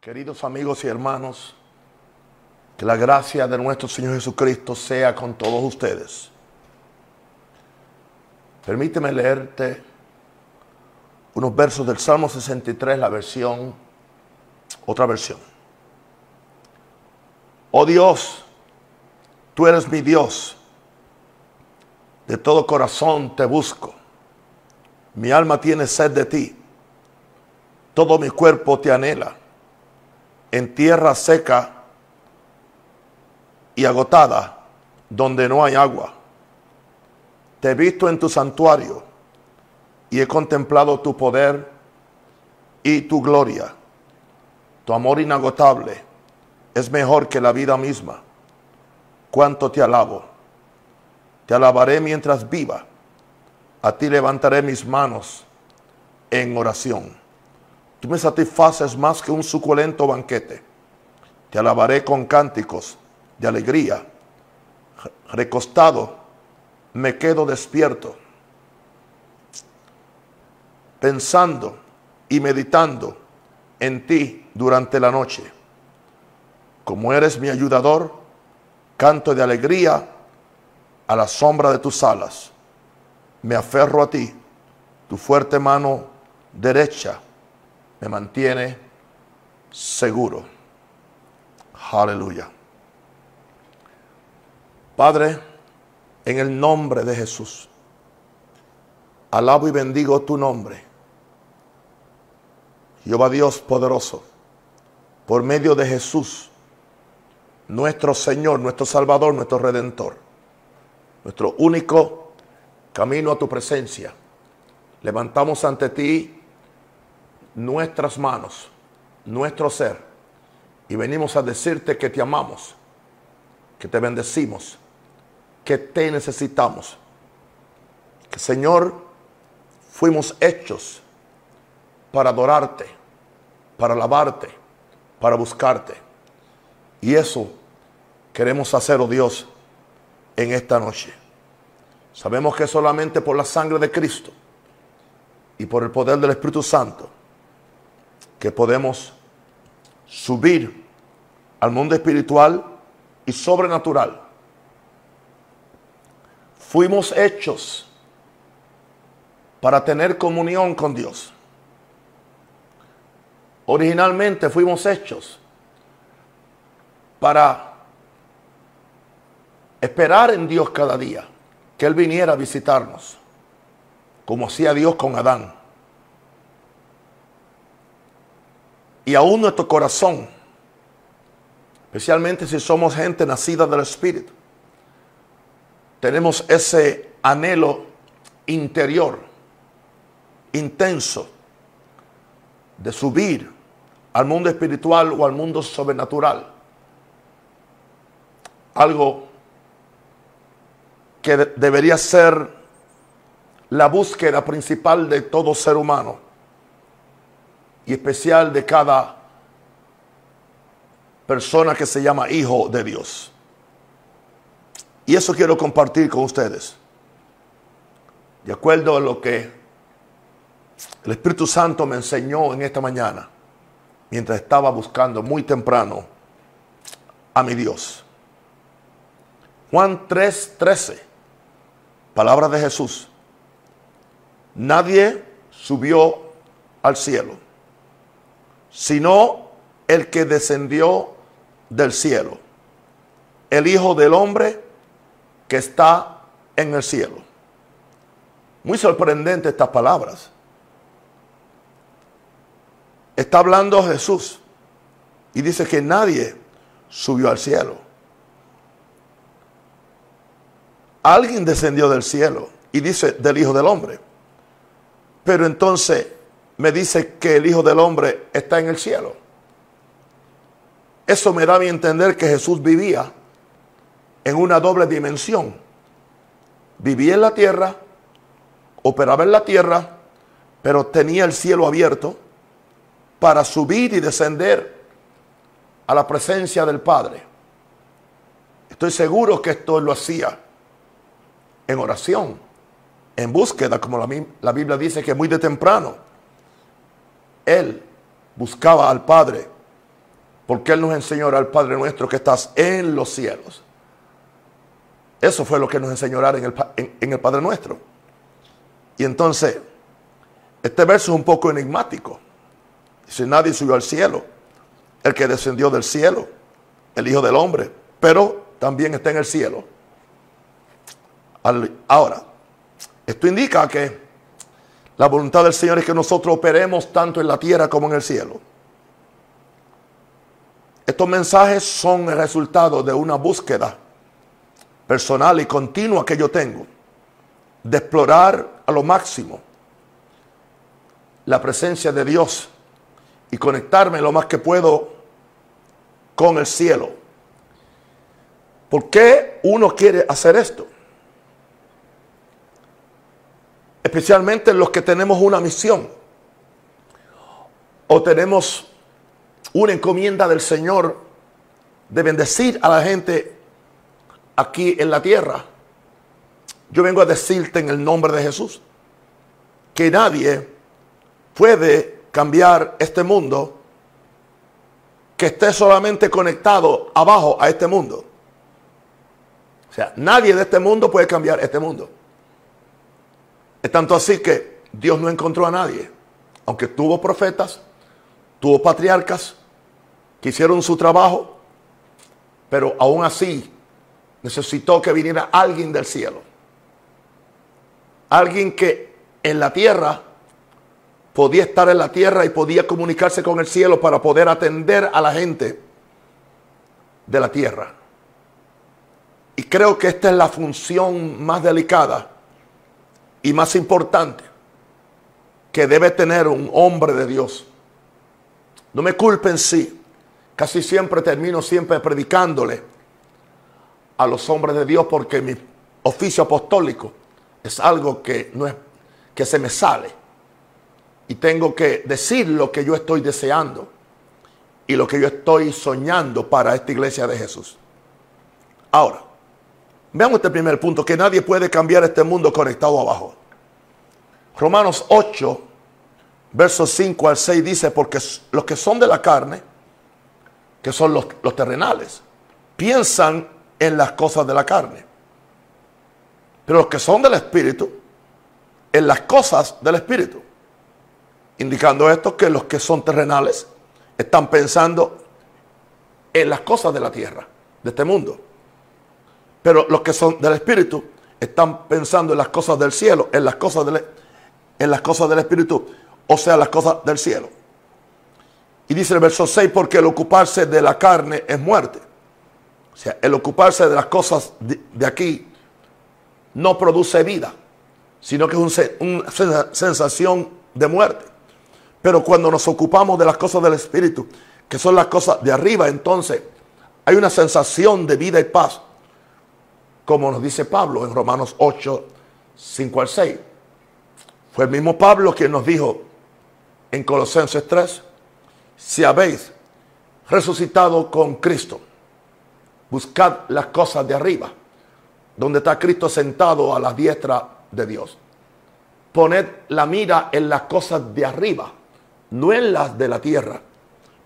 Queridos amigos y hermanos, que la gracia de nuestro Señor Jesucristo sea con todos ustedes. Permíteme leerte unos versos del Salmo 63, la versión, otra versión. Oh Dios, tú eres mi Dios, de todo corazón te busco. Mi alma tiene sed de ti, todo mi cuerpo te anhela en tierra seca y agotada, donde no hay agua. Te he visto en tu santuario y he contemplado tu poder y tu gloria. Tu amor inagotable es mejor que la vida misma. Cuánto te alabo. Te alabaré mientras viva. A ti levantaré mis manos en oración. Tú me satisfaces más que un suculento banquete. Te alabaré con cánticos de alegría. Recostado, me quedo despierto, pensando y meditando en ti durante la noche. Como eres mi ayudador, canto de alegría a la sombra de tus alas. Me aferro a ti, tu fuerte mano derecha me mantiene seguro. Aleluya. Padre, en el nombre de Jesús, alabo y bendigo tu nombre. Jehová Dios poderoso, por medio de Jesús, nuestro Señor, nuestro Salvador, nuestro Redentor, nuestro único camino a tu presencia. Levantamos ante ti nuestras manos, nuestro ser, y venimos a decirte que te amamos, que te bendecimos, que te necesitamos. Que Señor, fuimos hechos para adorarte, para alabarte, para buscarte. Y eso queremos hacer, oh Dios, en esta noche. Sabemos que solamente por la sangre de Cristo y por el poder del Espíritu Santo que podemos subir al mundo espiritual y sobrenatural. Fuimos hechos para tener comunión con Dios. Originalmente fuimos hechos para esperar en Dios cada día, que Él viniera a visitarnos, como hacía Dios con Adán. Y aún nuestro corazón, especialmente si somos gente nacida del Espíritu, tenemos ese anhelo interior, intenso, de subir al mundo espiritual o al mundo sobrenatural. Algo que debería ser la búsqueda principal de todo ser humano y especial de cada persona que se llama hijo de Dios. Y eso quiero compartir con ustedes. De acuerdo a lo que el Espíritu Santo me enseñó en esta mañana, mientras estaba buscando muy temprano a mi Dios. Juan 3:13, palabras de Jesús. Nadie subió al cielo sino el que descendió del cielo, el Hijo del Hombre que está en el cielo. Muy sorprendente estas palabras. Está hablando Jesús y dice que nadie subió al cielo. Alguien descendió del cielo y dice del Hijo del Hombre. Pero entonces me dice que el Hijo del Hombre está en el cielo. Eso me da a entender que Jesús vivía en una doble dimensión. Vivía en la tierra, operaba en la tierra, pero tenía el cielo abierto para subir y descender a la presencia del Padre. Estoy seguro que esto lo hacía en oración, en búsqueda, como la Biblia dice que muy de temprano él buscaba al Padre Porque Él nos enseñó al Padre nuestro que estás en los cielos. Eso fue lo que nos enseñó en el, Padre nuestro. Y entonces, este verso es un poco enigmático. Dice, nadie subió al cielo. El que descendió del cielo, el Hijo del Hombre, pero también está en el cielo. Ahora, esto indica que la voluntad del Señor es que nosotros operemos tanto en la tierra como en el cielo. Estos mensajes son el resultado de una búsqueda personal y continua que yo tengo de explorar a lo máximo la presencia de Dios y conectarme lo más que puedo con el cielo. ¿Por qué uno quiere hacer esto? Especialmente los que tenemos una misión o tenemos una encomienda del Señor de bendecir a la gente aquí en la tierra. Yo vengo a decirte en el nombre de Jesús que nadie puede cambiar este mundo que esté solamente conectado abajo a este mundo. O sea, nadie de este mundo puede cambiar este mundo. Es tanto así que Dios no encontró a nadie, aunque tuvo profetas, tuvo patriarcas que hicieron su trabajo, pero aún así necesitó que viniera alguien del cielo. Alguien que en la tierra podía estar en la tierra y podía comunicarse con el cielo para poder atender a la gente de la tierra. Y creo que esta es la función más delicada y más importante que debe tener un hombre de Dios. No me culpen si casi siempre termino siempre predicándole a los hombres de Dios porque mi oficio apostólico es algo que no es que se me sale y tengo que decir lo que yo estoy deseando y lo que yo estoy soñando para esta iglesia de Jesús. Ahora, Veamos este primer punto, que nadie puede cambiar este mundo conectado abajo. Romanos 8, versos 5 al 6 dice, porque los que son de la carne, que son los, los terrenales, piensan en las cosas de la carne. Pero los que son del Espíritu, en las cosas del Espíritu. Indicando esto que los que son terrenales están pensando en las cosas de la tierra, de este mundo. Pero los que son del Espíritu están pensando en las cosas del cielo, en las cosas del, en las cosas del Espíritu, o sea, las cosas del cielo. Y dice el verso 6, porque el ocuparse de la carne es muerte. O sea, el ocuparse de las cosas de, aquí no produce vida, sino que es una sensación de muerte. Pero cuando nos ocupamos de las cosas del Espíritu, que son las cosas de arriba, entonces hay una sensación de vida y paz como nos dice Pablo en Romanos 8, 5 al 6. Fue el mismo Pablo quien nos dijo en Colosenses 3, si habéis resucitado con Cristo, buscad las cosas de arriba, donde está Cristo sentado a la diestra de Dios. Poned la mira en las cosas de arriba, no en las de la tierra,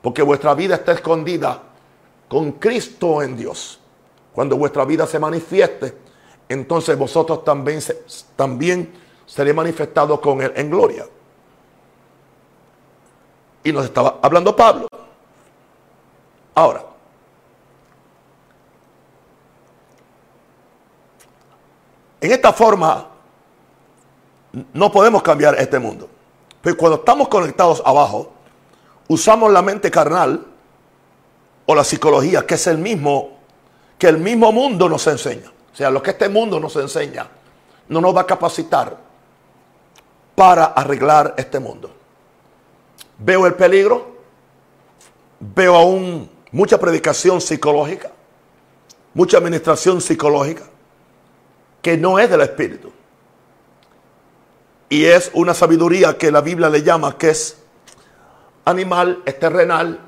porque vuestra vida está escondida con Cristo en Dios. Cuando vuestra vida se manifieste, entonces vosotros también, también seréis manifestados con Él en gloria. Y nos estaba hablando Pablo. Ahora, en esta forma no podemos cambiar este mundo. Pero cuando estamos conectados abajo, usamos la mente carnal o la psicología, que es el mismo que el mismo mundo nos enseña. O sea, lo que este mundo nos enseña no nos va a capacitar para arreglar este mundo. Veo el peligro, veo aún mucha predicación psicológica, mucha administración psicológica, que no es del Espíritu. Y es una sabiduría que la Biblia le llama que es animal, es terrenal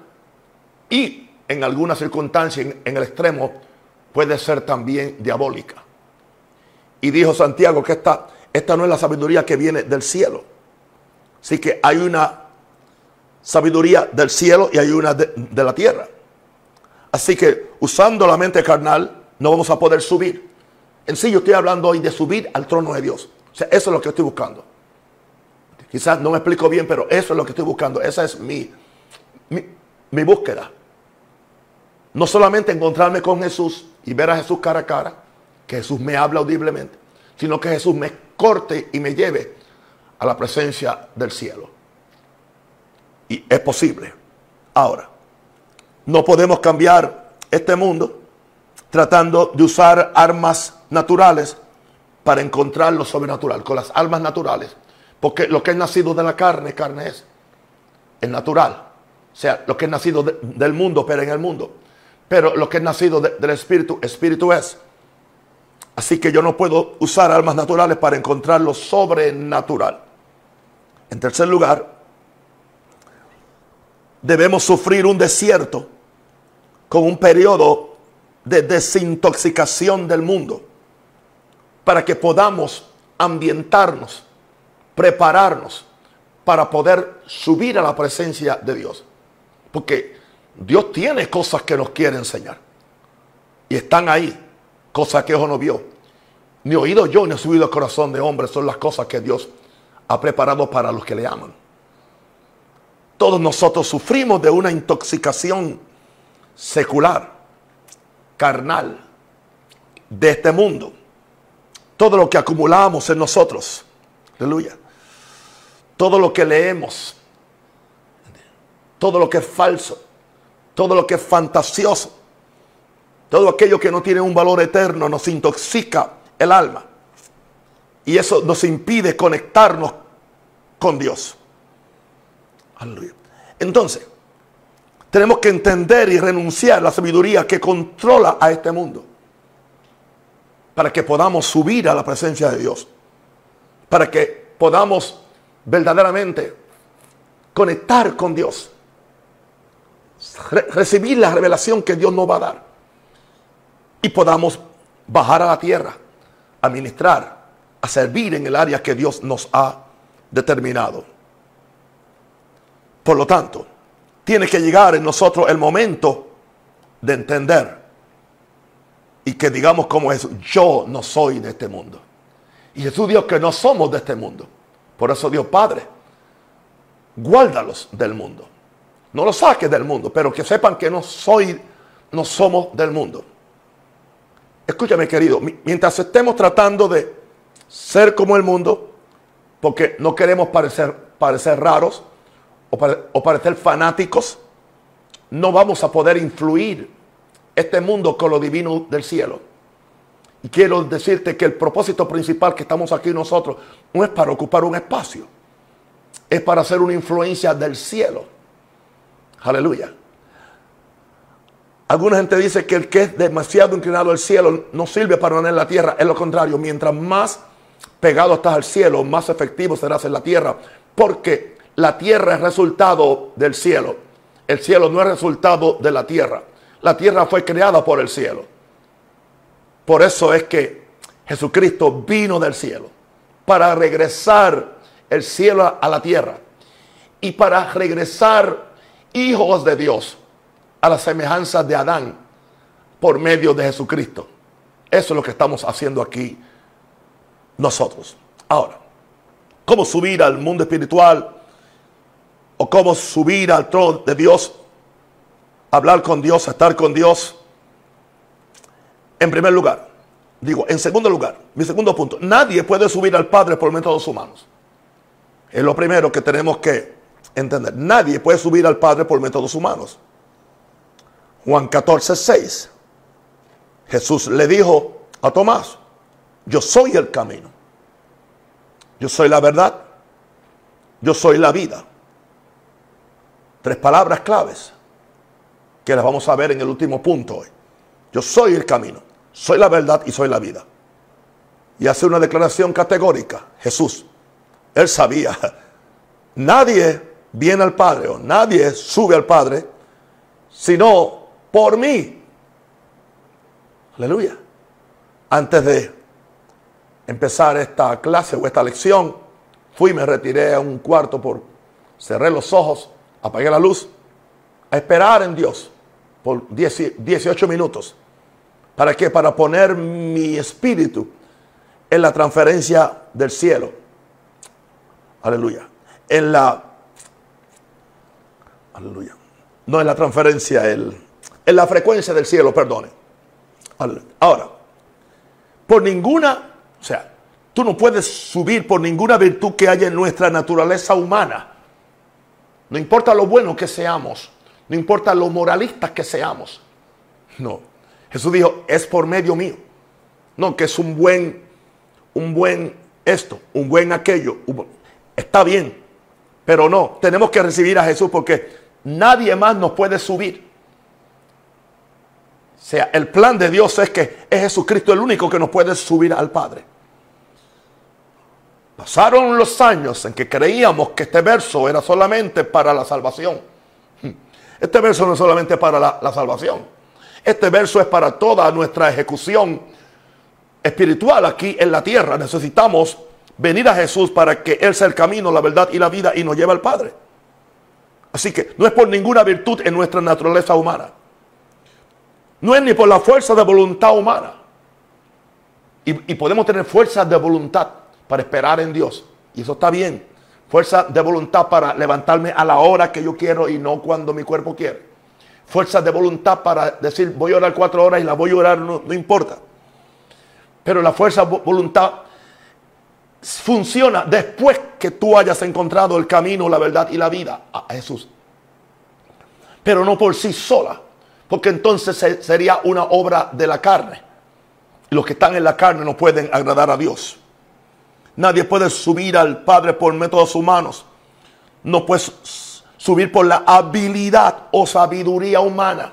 y en algunas circunstancias, en el extremo, puede ser también diabólica. Y dijo Santiago que esta, esta no es la sabiduría que viene del cielo. Así que hay una sabiduría del cielo y hay una de, la tierra. Así que usando la mente carnal no vamos a poder subir. En sí yo estoy hablando hoy de subir al trono de Dios. O sea, eso es lo que estoy buscando. Quizás no me explico bien, pero eso es lo que estoy buscando. Esa es mi, mi, mi búsqueda. No solamente encontrarme con Jesús y ver a Jesús cara a cara, que Jesús me habla audiblemente, sino que Jesús me corte y me lleve a la presencia del cielo. Y es posible. Ahora, no podemos cambiar este mundo tratando de usar armas naturales para encontrar lo sobrenatural, con las armas naturales. Porque lo que es nacido de la carne, carne es. Es natural. O sea, lo que es nacido del mundo, pero en el mundo. Pero lo que es nacido del espíritu, espíritu es. Así que yo no puedo usar armas naturales para encontrar lo sobrenatural. En tercer lugar, debemos sufrir un desierto con un periodo de desintoxicación del mundo para que podamos ambientarnos, prepararnos para poder subir a la presencia de Dios. Porque Dios tiene cosas que nos quiere enseñar. Y están ahí, cosas que ojo no vio. Ni oído yo, ni ha subido el corazón de hombre. Son las cosas que Dios ha preparado para los que le aman. Todos nosotros sufrimos de una intoxicación secular, carnal, de este mundo. Todo lo que acumulamos en nosotros, aleluya. Todo lo que leemos, todo lo que es falso, todo lo que es fantasioso, todo aquello que no tiene un valor eterno nos intoxica el alma. Y eso nos impide conectarnos con Dios. Aleluya. Entonces, tenemos que entender y renunciar a la sabiduría que controla a este mundo. Para que podamos subir a la presencia de Dios. Para que podamos verdaderamente conectar con Dios. Recibir la revelación que Dios nos va a dar. Y podamos bajar a la tierra, a ministrar, a servir en el área que Dios nos ha determinado. Por lo tanto, tiene que llegar en nosotros el momento de entender y que digamos como es, yo no soy de este mundo. Y Jesús dijo que no somos de este mundo. Por eso Dios Padre, guárdalos del mundo. No los saques del mundo, pero que sepan que no soy, no somos del mundo. Escúchame, querido, mientras estemos tratando de ser como el mundo, porque no queremos parecer, raros, o, parecer fanáticos, no vamos a poder influir este mundo con lo divino del cielo. Y quiero decirte que el propósito principal que estamos aquí nosotros no es para ocupar un espacio, es para hacer una influencia del cielo. Aleluya. Alguna gente dice que el que es demasiado inclinado al cielo no sirve para ganar la tierra. Es lo contrario, mientras más pegado estás al cielo, más efectivo serás en la tierra. Porque la tierra es resultado del cielo. El cielo no es resultado de la tierra. La tierra fue creada por el cielo. Por eso es que Jesucristo vino del cielo para regresar el cielo a la tierra y para regresar hijos de Dios a la semejanza de Adán por medio de Jesucristo. Eso es lo que estamos haciendo aquí nosotros. Ahora, ¿cómo subir al mundo espiritual? o cómo subir al trono de Dios, hablar con Dios, estar con Dios. En primer lugar, digo, en segundo lugar, mi segundo punto, nadie puede subir al Padre por métodos humanos. Es lo primero que tenemos que entender. Nadie puede subir al Padre por métodos humanos. Juan 14, 6. Jesús le dijo a Tomás, yo soy el camino. Yo soy la verdad. Yo soy la vida. Tres palabras claves que las vamos a ver en el último punto hoy. Yo soy el camino, soy la verdad y soy la vida. Y hace una declaración categórica. Jesús, él sabía, nadie viene al Padre o nadie sube al Padre sino por mí. Aleluya. Antes de empezar esta clase o esta lección, fui me retiré a un cuarto por cerré los ojos apagué la luz, a esperar en Dios, por 18 minutos. ¿Para qué? Para poner mi espíritu en la transferencia del cielo. Aleluya. En la... Aleluya. No en la transferencia, en la frecuencia del cielo, perdone. Ahora, por ninguna, o sea, tú no puedes subir por ninguna virtud que haya en nuestra naturaleza humana. No importa lo bueno que seamos, no importa lo moralistas que seamos. No. Jesús dijo, es por medio mío. No, que es un buen, un buen esto, un buen aquello. está bien, pero no, tenemos que recibir a Jesús porque nadie más nos puede subir. O sea, el plan de Dios es que es Jesucristo el único que nos puede subir al Padre. Pasaron los años en que creíamos que este verso era solamente para la salvación. Este verso no es solamente para la, la salvación. Este verso es para toda nuestra ejecución espiritual aquí en la tierra. Necesitamos venir a Jesús para que Él sea el camino, la verdad y la vida y nos lleve al Padre. Así que no es por ninguna virtud en nuestra naturaleza humana. No es ni por la fuerza de voluntad humana. Y, podemos tener fuerza de voluntad para esperar en Dios. Y eso está bien. Fuerza de voluntad para levantarme a la hora que yo quiero y no cuando mi cuerpo quiere. Fuerza de voluntad para decir voy a orar cuatro horas y la voy a orar, no, no importa. Pero la fuerza voluntad funciona después que tú hayas encontrado el camino, la verdad y la vida a Jesús. Pero no por sí sola porque entonces sería una obra de la carne. Y los que están en la carne no pueden agradar a Dios. Nadie puede subir al Padre por métodos humanos. No puedes subir por la habilidad o sabiduría humana.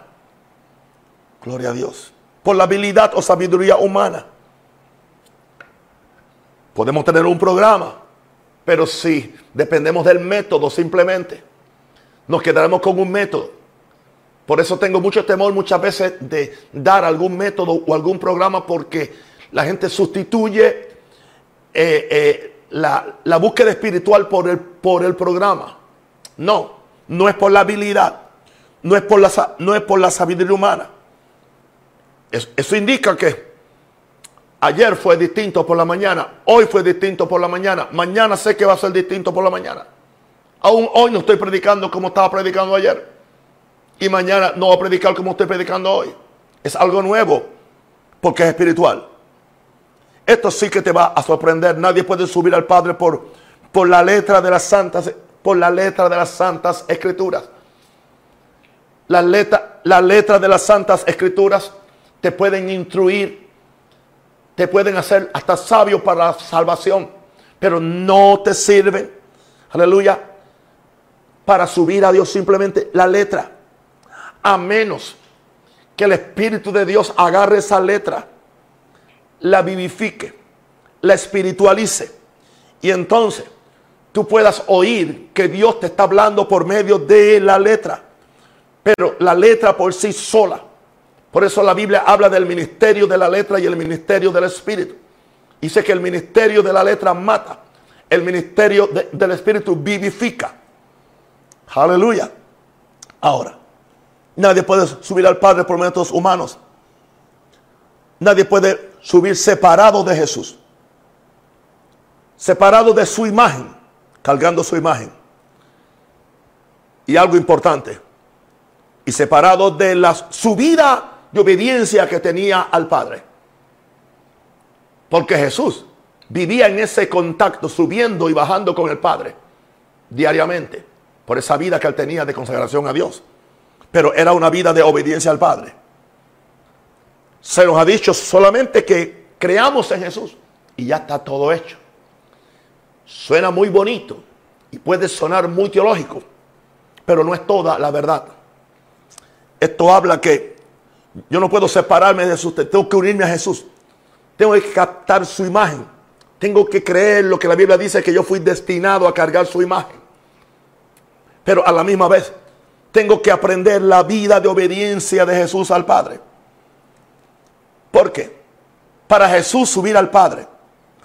Gloria a Dios. Por la habilidad o sabiduría humana. Podemos tener un programa, pero si dependemos del método simplemente, nos quedaremos con un método. Por eso tengo mucho temor muchas veces de dar algún método o algún programa porque la gente sustituye eh, eh, la, búsqueda espiritual por el, por el programa. No, no es por la habilidad, no es por la, no es por la sabiduría humana. eso indica que ayer fue distinto por la mañana, hoy fue distinto por la mañana, mañana sé que va a ser distinto por la mañana. Aún hoy no estoy predicando como estaba predicando ayer y mañana no va a predicar como estoy predicando hoy. Es algo nuevo porque es espiritual. Esto sí que te va a sorprender. Nadie puede subir al Padre por, por la letra de las santas, por la letra de las santas escrituras. La letra, la letra de las santas escrituras te pueden instruir, te pueden hacer hasta sabio para la salvación, pero no te sirven, aleluya, para subir a Dios simplemente la letra a menos que el Espíritu de Dios agarre esa letra, la vivifique, la espiritualice y entonces tú puedas oír que Dios te está hablando por medio de la letra. Pero la letra por sí sola. Por eso la Biblia habla del ministerio de la letra y el ministerio del Espíritu. Dice que el ministerio de la letra mata. El ministerio del Espíritu vivifica. Aleluya. Ahora, Nadie puede subir al Padre por métodos humanos. Nadie puede subir separado de Jesús. Separado de su imagen, cargando su imagen. Y algo importante. Y separado de la subida de obediencia que tenía al Padre. Porque Jesús vivía en ese contacto, subiendo y bajando con el Padre diariamente. Por esa vida que él tenía de consagración a Dios pero era una vida de obediencia al Padre. Se nos ha dicho solamente que creamos en Jesús y ya está todo hecho. Suena muy bonito y puede sonar muy teológico, pero no es toda la verdad. Esto habla que yo no puedo separarme de Jesús, tengo que unirme a Jesús, tengo que captar su imagen, tengo que creer lo que la Biblia dice, que yo fui destinado a cargar su imagen. Pero a la misma vez tengo que aprender la vida de obediencia de Jesús al Padre. ¿Por qué? Para Jesús subir al Padre.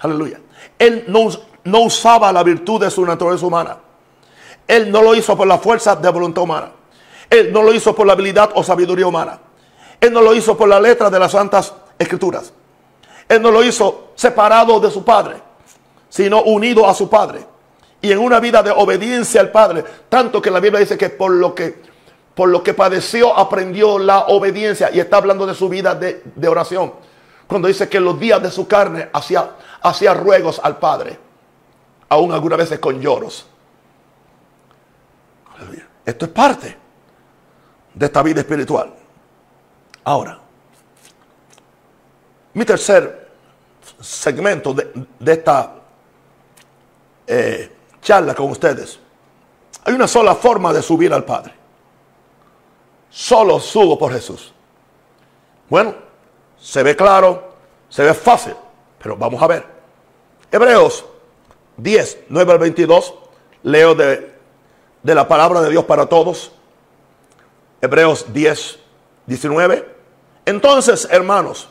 Aleluya. Él no, no usaba la virtud de su naturaleza humana. Él no lo hizo por la fuerza de voluntad humana. Él no lo hizo por la habilidad o sabiduría humana. Él no lo hizo por la letra de las santas escrituras. Él no lo hizo separado de su padre, sino unido a su padre. Y en una vida de obediencia al padre. Tanto que la Biblia dice que por lo que, por lo que padeció aprendió la obediencia. Y está hablando de su vida de, de oración. Cuando dice que los días de su carne hacía, hacía ruegos al Padre. Aún algunas veces con lloros. Esto es parte de esta vida espiritual. Ahora, mi tercer segmento de, esta eh, charla con ustedes. Hay una sola forma de subir al Padre. Solo subo por Jesús. Bueno, se ve claro, se ve fácil, pero vamos a ver. Hebreos 10, 9 al 22, leo de, de la palabra de Dios para todos. Hebreos 10, 19. Entonces, hermanos,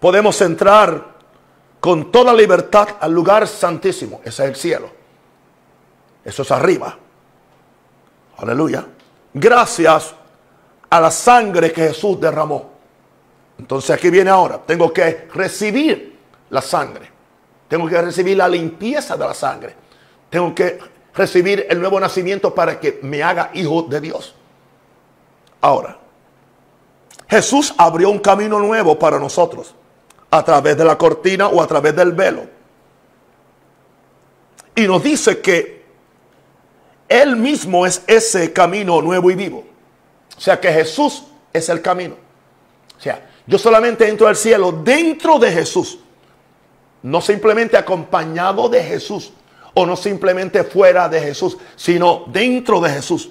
podemos entrar con toda libertad al lugar santísimo. Ese es el cielo. Eso es arriba. Aleluya. Gracias a la sangre que Jesús derramó. Entonces aquí viene ahora. Tengo que recibir la sangre. Tengo que recibir la limpieza de la sangre. Tengo que recibir el nuevo nacimiento para que me haga hijo de Dios. Ahora, Jesús abrió un camino nuevo para nosotros a través de la cortina o a través del velo. Y nos dice que Él mismo es ese camino nuevo y vivo. O sea que Jesús es el camino. O sea, yo solamente entro al cielo dentro de Jesús. No simplemente acompañado de Jesús. O no simplemente fuera de Jesús. Sino dentro de Jesús.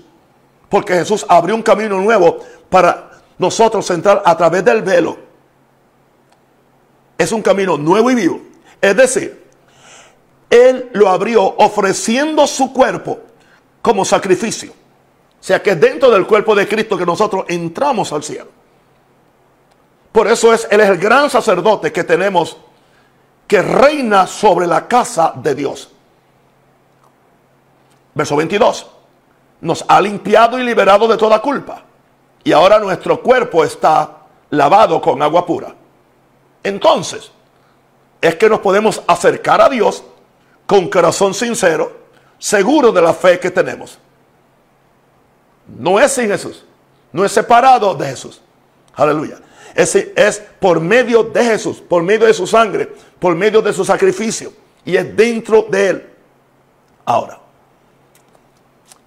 Porque Jesús abrió un camino nuevo para nosotros entrar a través del velo. Es un camino nuevo y vivo. Es decir, Él lo abrió ofreciendo su cuerpo como sacrificio. O sea que es dentro del cuerpo de Cristo que nosotros entramos al cielo. Por eso es, Él es el gran sacerdote que tenemos que reina sobre la casa de Dios. Verso 22. Nos ha limpiado y liberado de toda culpa. Y ahora nuestro cuerpo está lavado con agua pura. Entonces, es que nos podemos acercar a Dios con corazón sincero, seguro de la fe que tenemos. No es sin Jesús, no es separado de Jesús. Aleluya. Ese es por medio de Jesús, por medio de su sangre, por medio de su sacrificio. Y es dentro de Él. Ahora,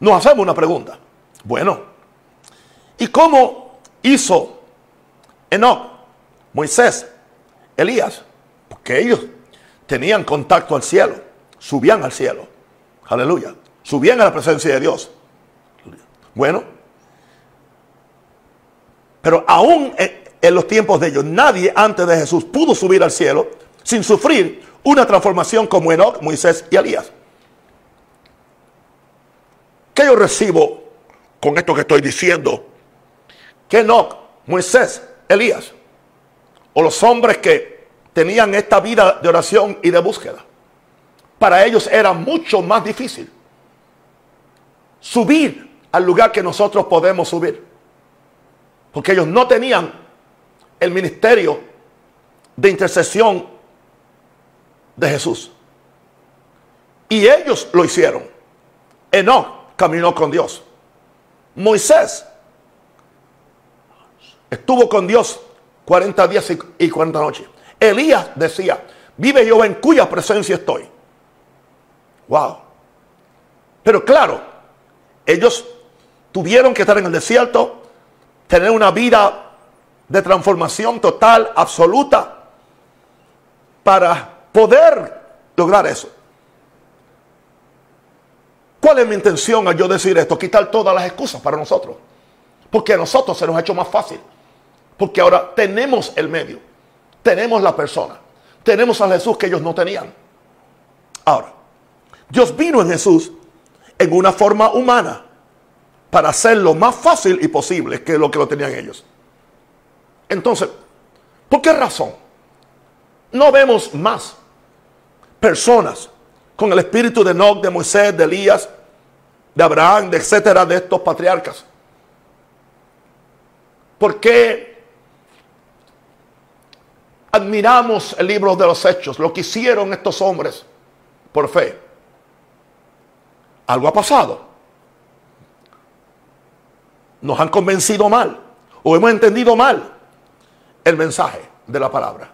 nos hacemos una pregunta. Bueno, ¿y cómo hizo Enoch, Moisés, Elías? Porque ellos tenían contacto al cielo, subían al cielo. Aleluya. Subían a la presencia de Dios. Bueno, pero aún en los tiempos de ellos. Nadie antes de Jesús pudo subir al cielo sin sufrir una transformación como Enoch, Moisés y Elías. ¿Qué yo recibo con esto que estoy diciendo? Que Enoch, Moisés, Elías, o los hombres que tenían esta vida de oración y de búsqueda, para ellos era mucho más difícil subir al lugar que nosotros podemos subir. Porque ellos no tenían el ministerio de intercesión de Jesús. Y ellos lo hicieron. Enoch caminó con Dios. Moisés estuvo con Dios 40 días y 40 noches. Elías decía, vive yo en cuya presencia estoy. Wow. Pero claro, ellos tuvieron que estar en el desierto, tener una vida de transformación total, absoluta, para poder lograr eso. ¿Cuál es mi intención al yo decir esto? Quitar todas las excusas para nosotros. Porque a nosotros se nos ha hecho más fácil. Porque ahora tenemos el medio, tenemos la persona, tenemos a Jesús que ellos no tenían. Ahora, Dios vino en Jesús en una forma humana para hacerlo más fácil y posible que lo que lo tenían ellos. Entonces, ¿por qué razón? No vemos más personas con el espíritu de Enoch, de Moisés, de Elías, de Abraham, de etcétera, de estos patriarcas. ¿Por qué admiramos el libro de los hechos, lo que hicieron estos hombres por fe? Algo ha pasado. Nos han convencido mal o hemos entendido mal el mensaje de la palabra.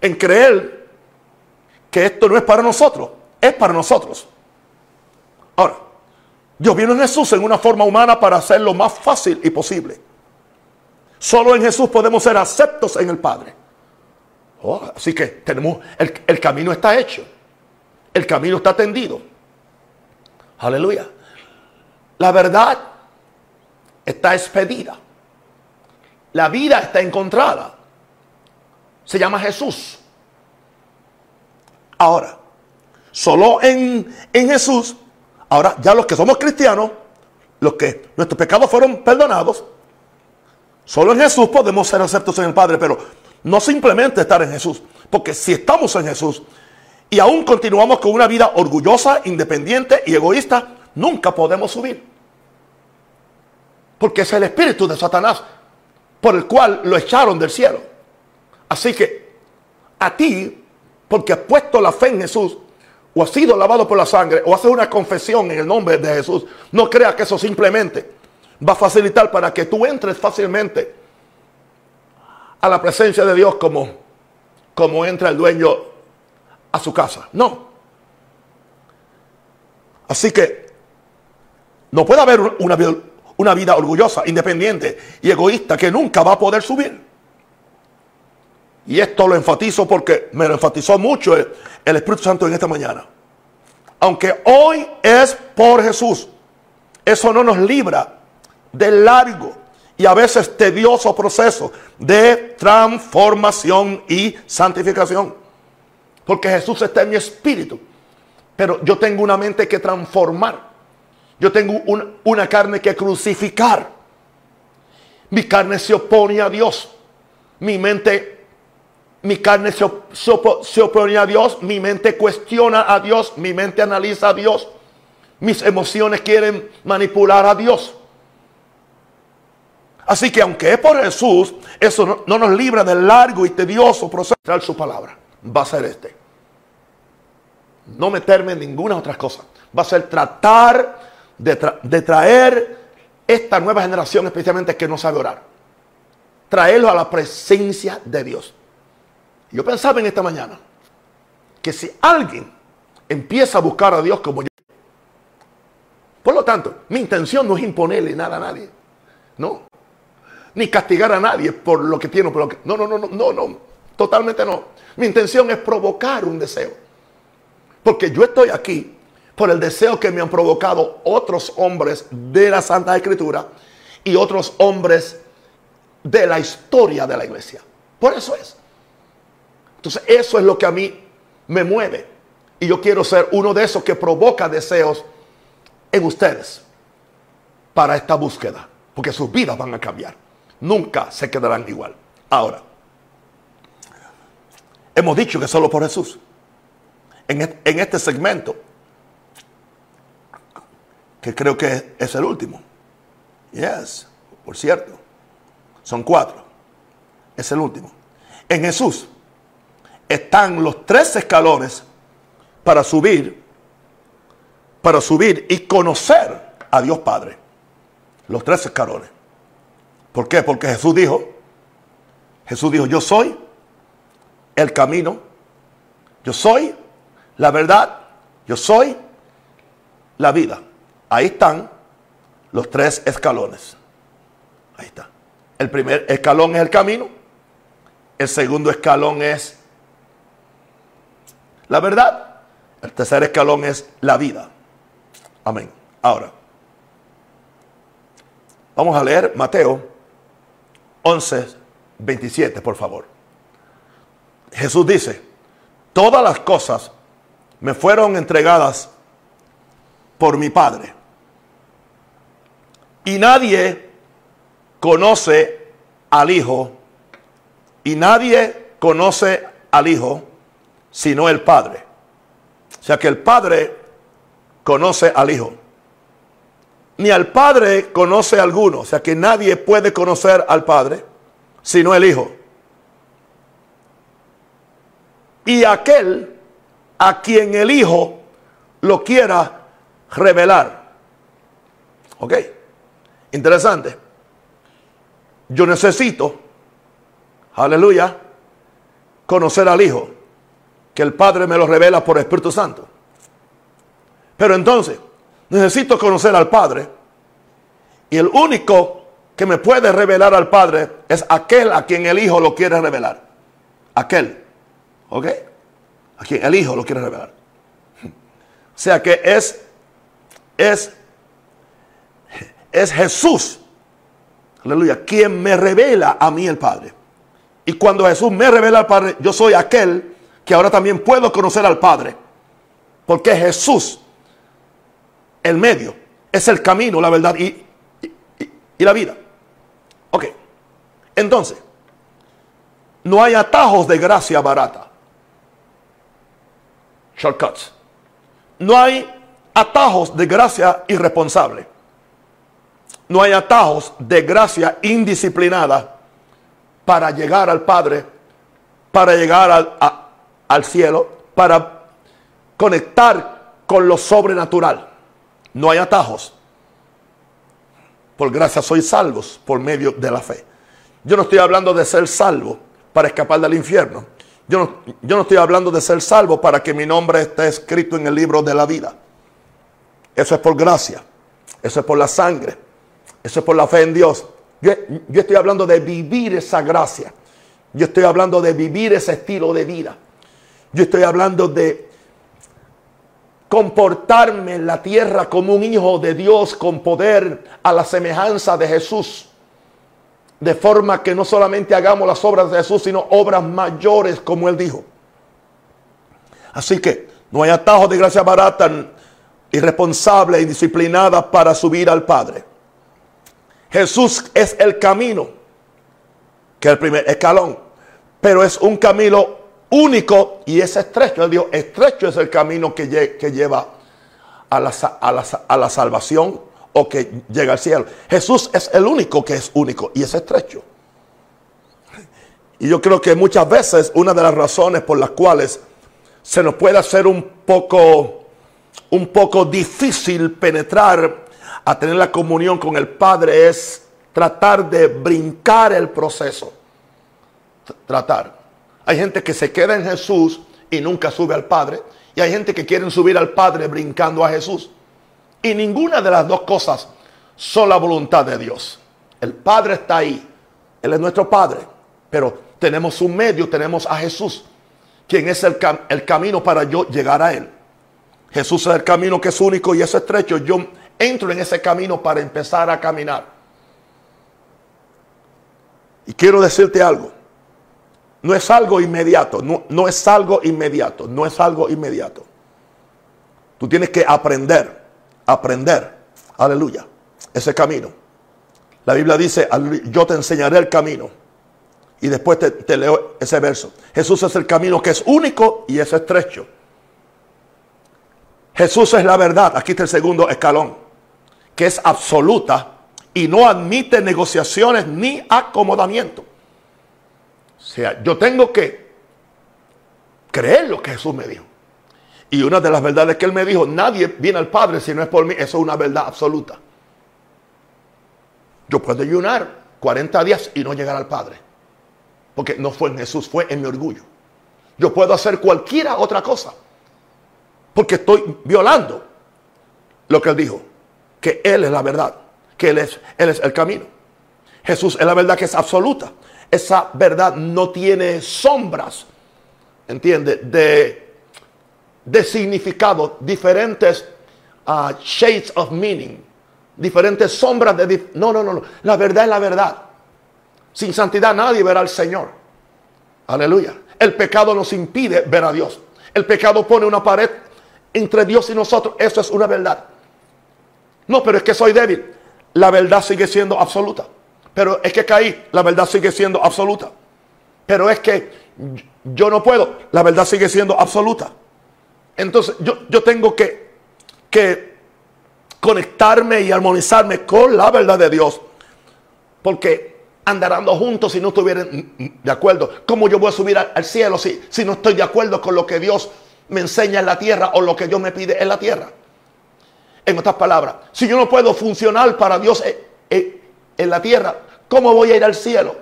En creer que esto no es para nosotros, es para nosotros. Ahora, Dios vino en Jesús en una forma humana para hacerlo más fácil y posible. Solo en Jesús podemos ser aceptos en el Padre. Oh, así que tenemos, el, el camino está hecho. El camino está tendido. Aleluya. La verdad está expedida. La vida está encontrada. Se llama Jesús. Ahora, solo en, en Jesús, ahora ya los que somos cristianos, los que nuestros pecados fueron perdonados, solo en Jesús podemos ser aceptos en el Padre, pero no simplemente estar en Jesús, porque si estamos en Jesús y aún continuamos con una vida orgullosa, independiente y egoísta, nunca podemos subir. Porque es el espíritu de Satanás por el cual lo echaron del cielo. Así que a ti, porque has puesto la fe en Jesús, o has sido lavado por la sangre, o haces una confesión en el nombre de Jesús, no creas que eso simplemente va a facilitar para que tú entres fácilmente a la presencia de Dios como, como entra el dueño a su casa. No. Así que no puede haber una, una vida orgullosa, independiente y egoísta que nunca va a poder subir. Y esto lo enfatizo porque me lo enfatizó mucho el, Espíritu Santo en esta mañana. Aunque hoy es por Jesús, eso no nos libra del largo y a veces tedioso proceso de transformación y santificación. Porque Jesús está en mi espíritu. Pero yo tengo una mente que transformar. Yo tengo una carne que crucificar. Mi carne se opone a Dios. Mi mente, mi carne se, se opone a Dios. Mi mente cuestiona a Dios. Mi mente analiza a Dios. Mis emociones quieren manipular a Dios. Así que aunque es por Jesús, eso no, no, nos libra del largo y tedioso proceso de su palabra. Va a ser este. No meterme en ninguna otra cosa. Va a ser tratar de, traer esta nueva generación, especialmente que no sabe orar. Traerlo a la presencia de Dios. Yo pensaba en esta mañana que si alguien empieza a buscar a Dios como yo, por lo tanto, mi intención no es imponerle nada a nadie. No. Ni castigar a nadie por lo que tiene. Por lo que, no, no, no, no, no, no. Totalmente no. Mi intención es provocar un deseo. Porque yo estoy aquí por el deseo que me han provocado otros hombres de la Santa Escritura y otros hombres de la historia de la iglesia. Por eso es. Entonces eso es lo que a mí me mueve. Y yo quiero ser uno de esos que provoca deseos en ustedes para esta búsqueda. Porque sus vidas van a cambiar. Nunca se quedarán igual. Ahora, hemos dicho que solo por Jesús. En este segmento que creo que es el último. Yes, por cierto. Son cuatro. Es el último. En Jesús están los tres escalones para subir, para subir y conocer a Dios Padre. Los tres escalones. ¿Por qué? Porque Jesús dijo, Jesús dijo, yo soy el camino, yo soy la verdad, yo soy la vida. Ahí están los tres escalones. Ahí está. El primer escalón es el camino. El segundo escalón es la verdad. El tercer escalón es la vida. Amén. Ahora, vamos a leer Mateo 11, 27, por favor. Jesús dice, todas las cosas me fueron entregadas por mi Padre. Y nadie conoce al Hijo, y nadie conoce al Hijo, sino el Padre. O sea que el Padre conoce al Hijo. Ni al Padre conoce alguno. O sea que nadie puede conocer al Padre sino el Hijo. Y aquel a quien el Hijo lo quiera revelar. ¿Ok? Interesante. Yo necesito, aleluya, conocer al Hijo, que el Padre me lo revela por Espíritu Santo. Pero entonces, necesito conocer al Padre. Y el único que me puede revelar al Padre es aquel a quien el Hijo lo quiere revelar. Aquel. ¿Ok? A quien el Hijo lo quiere revelar. O sea que es, es, es Jesús, aleluya, quien me revela a mí el Padre. Y cuando Jesús me revela al Padre, yo soy aquel que ahora también puedo conocer al Padre. Porque Jesús el medio, es el camino, la verdad y, y, la vida. Ok, entonces, no hay atajos de gracia barata. Shortcuts. No hay atajos de gracia irresponsable. No hay atajos de gracia indisciplinada para llegar al Padre, para llegar al, al cielo, para conectar con lo sobrenatural. No hay atajos. Por gracia soy salvos por medio de la fe. Yo no estoy hablando de ser salvo para escapar del infierno. Yo no, yo no estoy hablando de ser salvo para que mi nombre esté escrito en el libro de la vida. Eso es por gracia. Eso es por la sangre. Eso es por la fe en Dios. Yo, yo, estoy hablando de vivir esa gracia. Yo estoy hablando de vivir ese estilo de vida. Yo estoy hablando de comportarme en la tierra como un hijo de Dios con poder a la semejanza de Jesús. De forma que no solamente hagamos las obras de Jesús, sino obras mayores como Él dijo. Así que no hay atajo de gracia barata, irresponsable y disciplinada para subir al Padre. Jesús es el camino, que es el primer escalón, pero es un camino único y es estrecho. Él dijo, estrecho es el camino que, lleva a la, a la salvación o que llega al cielo. Jesús es el único que es único y es estrecho. Y yo creo que muchas veces una de las razones por las cuales se nos puede hacer un poco, un poco difícil penetrar a tener la comunión con el Padre es tratar de brincar el proceso. Tratar. Hay gente que se queda en Jesús y nunca sube al Padre. Y hay gente que quiere subir al Padre brincando a Jesús. Y ninguna de las dos cosas son la voluntad de Dios. El Padre está ahí. Él es nuestro Padre. Pero tenemos un medio, tenemos a Jesús, quien es el, el camino para yo llegar a Él. Jesús es el camino que es único y es estrecho. Yo entro en ese camino para empezar a caminar. Y quiero decirte algo. No es algo inmediato, no, no es algo inmediato, no es algo inmediato. Tú tienes que aprender, aprender, aleluya, ese camino. La Biblia dice, yo te enseñaré el camino. Y después te, te, leo ese verso. Jesús es el camino que es único y es estrecho. Jesús es la verdad. Aquí está el segundo escalón. Que es absoluta y no admite negociaciones ni acomodamiento. Sea, yo tengo que creer lo que Jesús me dijo. Y una de las verdades que Él me dijo, nadie viene al Padre si no es por mí. Eso es una verdad absoluta. Yo puedo ayunar 40 días y no llegar al Padre. Porque no fue en Jesús, fue en mi orgullo. Yo puedo hacer cualquiera otra cosa. Porque estoy violando lo que Él dijo. Que Él es la verdad. Que él es el camino. Jesús es la verdad que es absoluta esa verdad no tiene sombras, ¿entiende? De, de significado, diferentes uh, shades of meaning, diferentes sombras de... no, no, no, no, la verdad es la verdad. Sin santidad nadie verá al Señor. Aleluya. El pecado nos impide ver a Dios. El pecado pone una pared entre Dios y nosotros. Eso es una verdad. No, pero es que soy débil. La verdad sigue siendo absoluta. Pero es que caí, la verdad sigue siendo absoluta. Pero es que yo no puedo, la verdad sigue siendo absoluta. Entonces yo, yo tengo que, que conectarme y armonizarme con la verdad de Dios. Porque andarán juntos si no estuvieran de acuerdo. ¿Cómo yo voy a subir al cielo si, si no estoy de acuerdo con lo que Dios me enseña en la tierra o lo que Dios me pide en la tierra? En otras palabras, si yo no puedo funcionar para Dios en la tierra, ¿cómo voy a ir al cielo?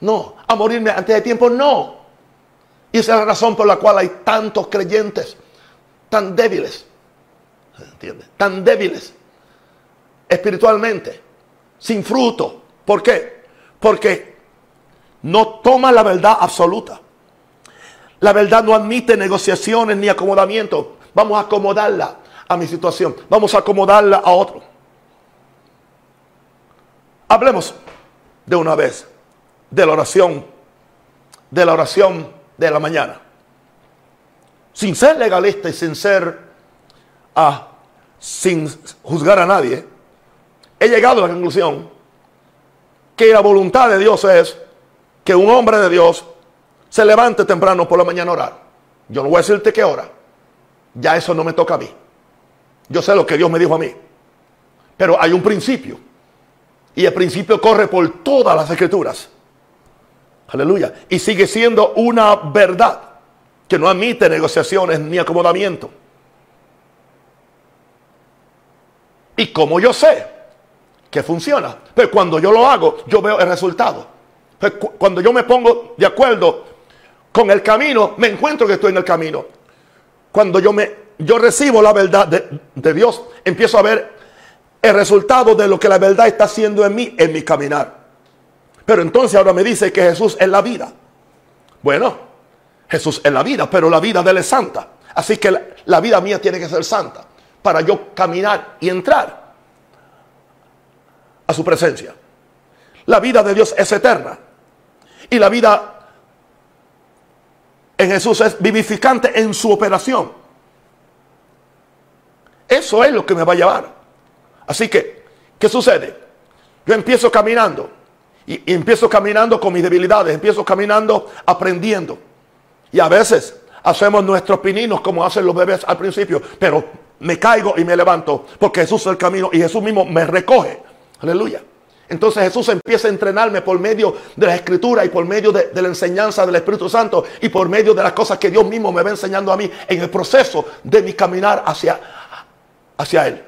No, a morirme antes de tiempo, no. Y esa es la razón por la cual hay tantos creyentes tan débiles, ¿entiendes? Tan débiles espiritualmente, sin fruto. ¿Por qué? Porque no toma la verdad absoluta. La verdad no admite negociaciones ni acomodamiento. Vamos a acomodarla a mi situación. Vamos a acomodarla a otro. Hablemos de una vez de la oración, de la oración de la mañana. Sin ser legalista y sin ser, ah, sin juzgar a nadie, he llegado a la conclusión que la voluntad de Dios es que un hombre de Dios se levante temprano por la mañana a orar. Yo no voy a decirte qué hora. Ya eso no me toca a mí. Yo sé lo que Dios me dijo a mí. Pero hay un principio. Y el principio corre por todas las escrituras. Aleluya. Y sigue siendo una verdad que no admite negociaciones ni acomodamiento. Y como yo sé que funciona, pero cuando yo lo hago, yo veo el resultado. cuando yo me pongo de acuerdo con el camino, me encuentro que estoy en el camino. Cuando yo me yo recibo la verdad de, de Dios, empiezo a ver el resultado de lo que la verdad está haciendo en mí, en mi caminar. Pero entonces ahora me dice que Jesús es la vida. Bueno, Jesús es la vida, pero la vida de él es santa. Así que la, vida mía tiene que ser santa para yo caminar y entrar a su presencia. La vida de Dios es eterna. Y la vida en Jesús es vivificante en su operación. Eso es lo que me va a llevar. Así que, ¿qué sucede? Yo empiezo caminando y, empiezo caminando con mis debilidades, empiezo caminando aprendiendo. Y a veces hacemos nuestros pininos como hacen los bebés al principio, pero me caigo y me levanto porque Jesús es el camino y Jesús mismo me recoge. Aleluya. Entonces Jesús empieza a entrenarme por medio de la escritura y por medio de, de, la enseñanza del Espíritu Santo y por medio de las cosas que Dios mismo me va enseñando a mí en el proceso de mi caminar hacia, hacia Él.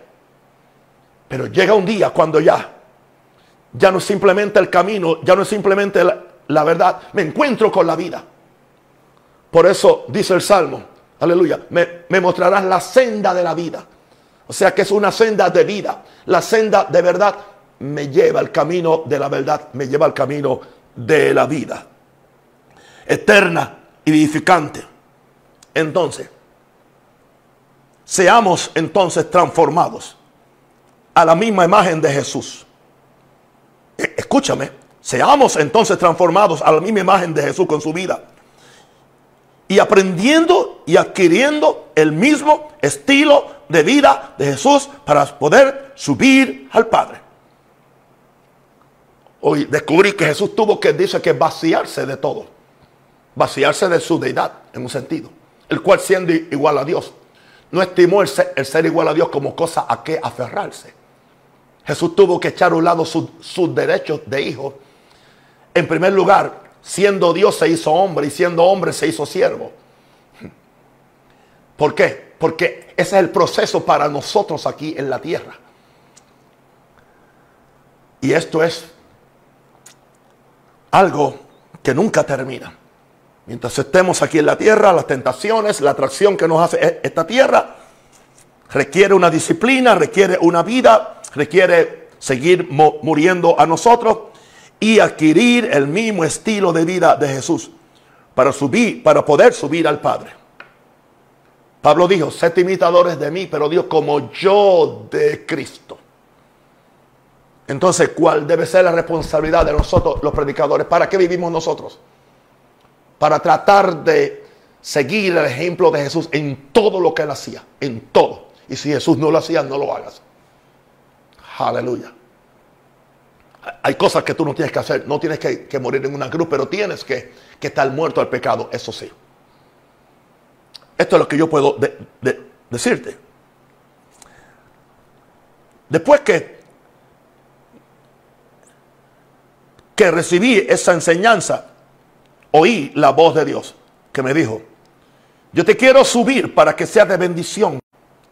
Pero llega un día cuando ya ya no es simplemente el camino, ya no es simplemente la, verdad. Me encuentro con la vida. Por eso dice el Salmo, aleluya, me, me mostrarás la senda de la vida. O sea que es una senda de vida. La senda de verdad me lleva al camino de la verdad, me lleva al camino de la vida. Eterna y vivificante. Entonces, seamos entonces transformados a la misma imagen de Jesús escúchame, seamos entonces transformados a la misma imagen de Jesús con su vida. Y aprendiendo y adquiriendo el mismo estilo de vida de Jesús para poder subir al Padre. Hoy descubrí que Jesús tuvo que, dice que vaciarse de todo. Vaciarse de su deidad, en un sentido. El cual siendo igual a Dios, no estimó el ser, el ser igual a Dios como cosa a que aferrarse Jesús tuvo que echar a un lado sus derechos de hijo. En primer lugar, siendo Dios se hizo hombre y siendo hombre se hizo siervo. ¿Por qué? Porque ese es el proceso para nosotros aquí en la tierra. Y esto es algo que nunca termina. Mientras estemos aquí en la tierra, las tentaciones, la atracción que nos hace e-, esta tierra, requiere una disciplina, requiere una vida requiere seguir muriendo a nosotros y adquirir el mismo estilo de vida de Jesús para subir, para poder subir al Padre. Pablo dijo, sed imitadores de mí, pero Dios como yo de Cristo. Entonces, ¿cuál debe ser la responsabilidad de nosotros los predicadores? ¿Para qué vivimos nosotros? Para tratar de seguir el ejemplo de Jesús en todo lo que él hacía, en todo. Y si Jesús no lo hacía, no lo hagas. Aleluya. Hay cosas que tú no tienes que hacer. No tienes que, morir en una cruz, pero tienes que, estar muerto al pecado. Eso sí. Esto es lo que yo puedo decirte. Después que, que recibí esa enseñanza, oí la voz de Dios que me dijo, yo te quiero subir para que sea de bendición.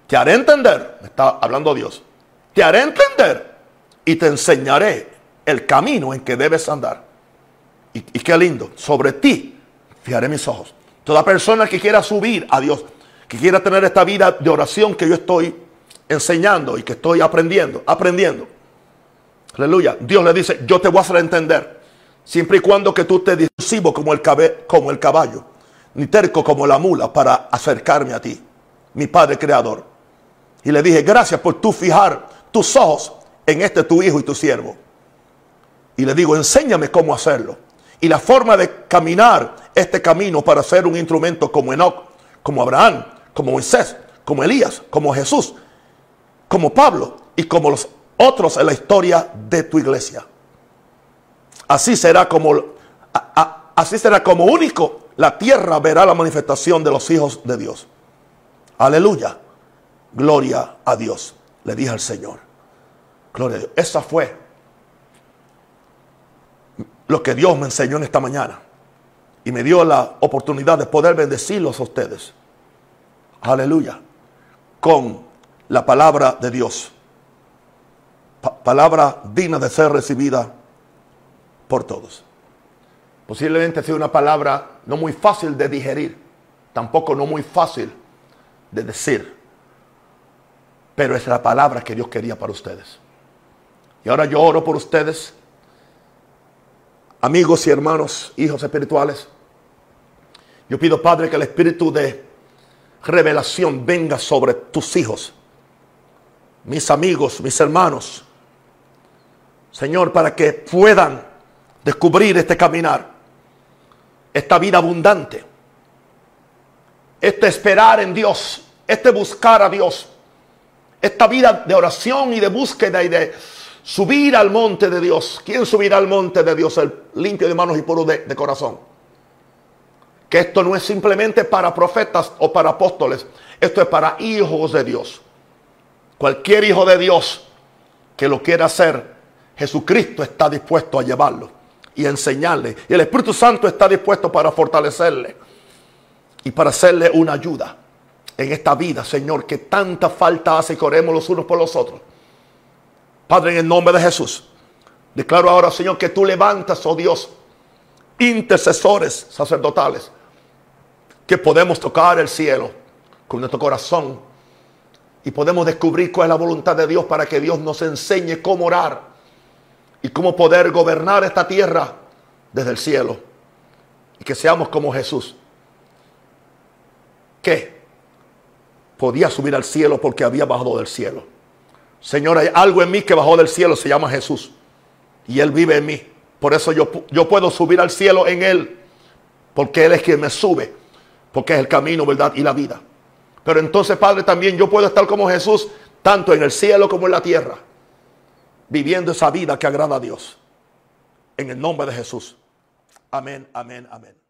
Te haré entender, me está hablando Dios, te haré entender y te enseñaré el camino en que debes andar. Y, qué lindo, sobre ti fijaré mis ojos. Toda persona que quiera subir a Dios, que quiera tener esta vida de oración que yo estoy enseñando y que estoy aprendiendo, aprendiendo. Aleluya. Dios le dice, yo te voy a hacer entender. Siempre y cuando que tú te decisivo como el, como el caballo, ni terco como la mula para acercarme a ti, mi Padre Creador. Y le dije, gracias por tú fijar tus ojos en este tu hijo y tu siervo. Y le digo, enséñame cómo hacerlo. Y la forma de caminar este camino para ser un instrumento como Enoch, como Abraham, como Moisés, como Elías, como Jesús, como Pablo y como los otros en la historia de tu iglesia. Así será como así será como único la tierra verá la manifestación de los hijos de Dios. Aleluya. Gloria a Dios. Le dije al Señor. Gloria a Dios. Esa fue lo que Dios me enseñó en esta mañana. Y me dio la oportunidad de poder bendecirlos a ustedes. Aleluya. Con la palabra de Dios. palabra digna de ser recibida por todos. Posiblemente sea una palabra no muy fácil de digerir, tampoco no muy fácil de decir, pero es la palabra que Dios quería para ustedes. Y ahora yo oro por ustedes, amigos y hermanos, hijos espirituales. Yo pido, Padre, que el espíritu de revelación venga sobre tus hijos, mis amigos, mis hermanos. Señor, para que puedan descubrir este caminar, esta vida abundante, este esperar en Dios, este buscar a Dios, esta vida de oración y de búsqueda y de subir al monte de Dios. ¿Quién subirá al monte de Dios? El limpio de manos y puro de, corazón. Que esto no es simplemente para profetas o para apóstoles, esto es para hijos de Dios. Cualquier hijo de Dios que lo quiera hacer, Jesucristo está dispuesto a llevarlo y enseñarle. Y el Espíritu Santo está dispuesto para fortalecerle y para hacerle una ayuda en esta vida, Señor, que tanta falta hace que oremos los unos por los otros. Padre, en el nombre de Jesús, declaro ahora, Señor, que tú levantas, oh Dios, intercesores sacerdotales, que podemos tocar el cielo con nuestro corazón y podemos descubrir cuál es la voluntad de Dios para que Dios nos enseñe cómo orar y cómo poder gobernar esta tierra desde el cielo. Y que seamos como Jesús, que podía subir al cielo porque había bajado del cielo. Señor, hay algo en mí que bajó del cielo, se llama Jesús. Y Él vive en mí. Por eso yo, yo puedo subir al cielo en Él. Porque Él es quien me sube. Porque es el camino, verdad y la vida. Pero entonces, Padre, también yo puedo estar como Jesús, tanto en el cielo como en la tierra viviendo esa vida que agrada a Dios. En el nombre de Jesús. Amén, amén, amén.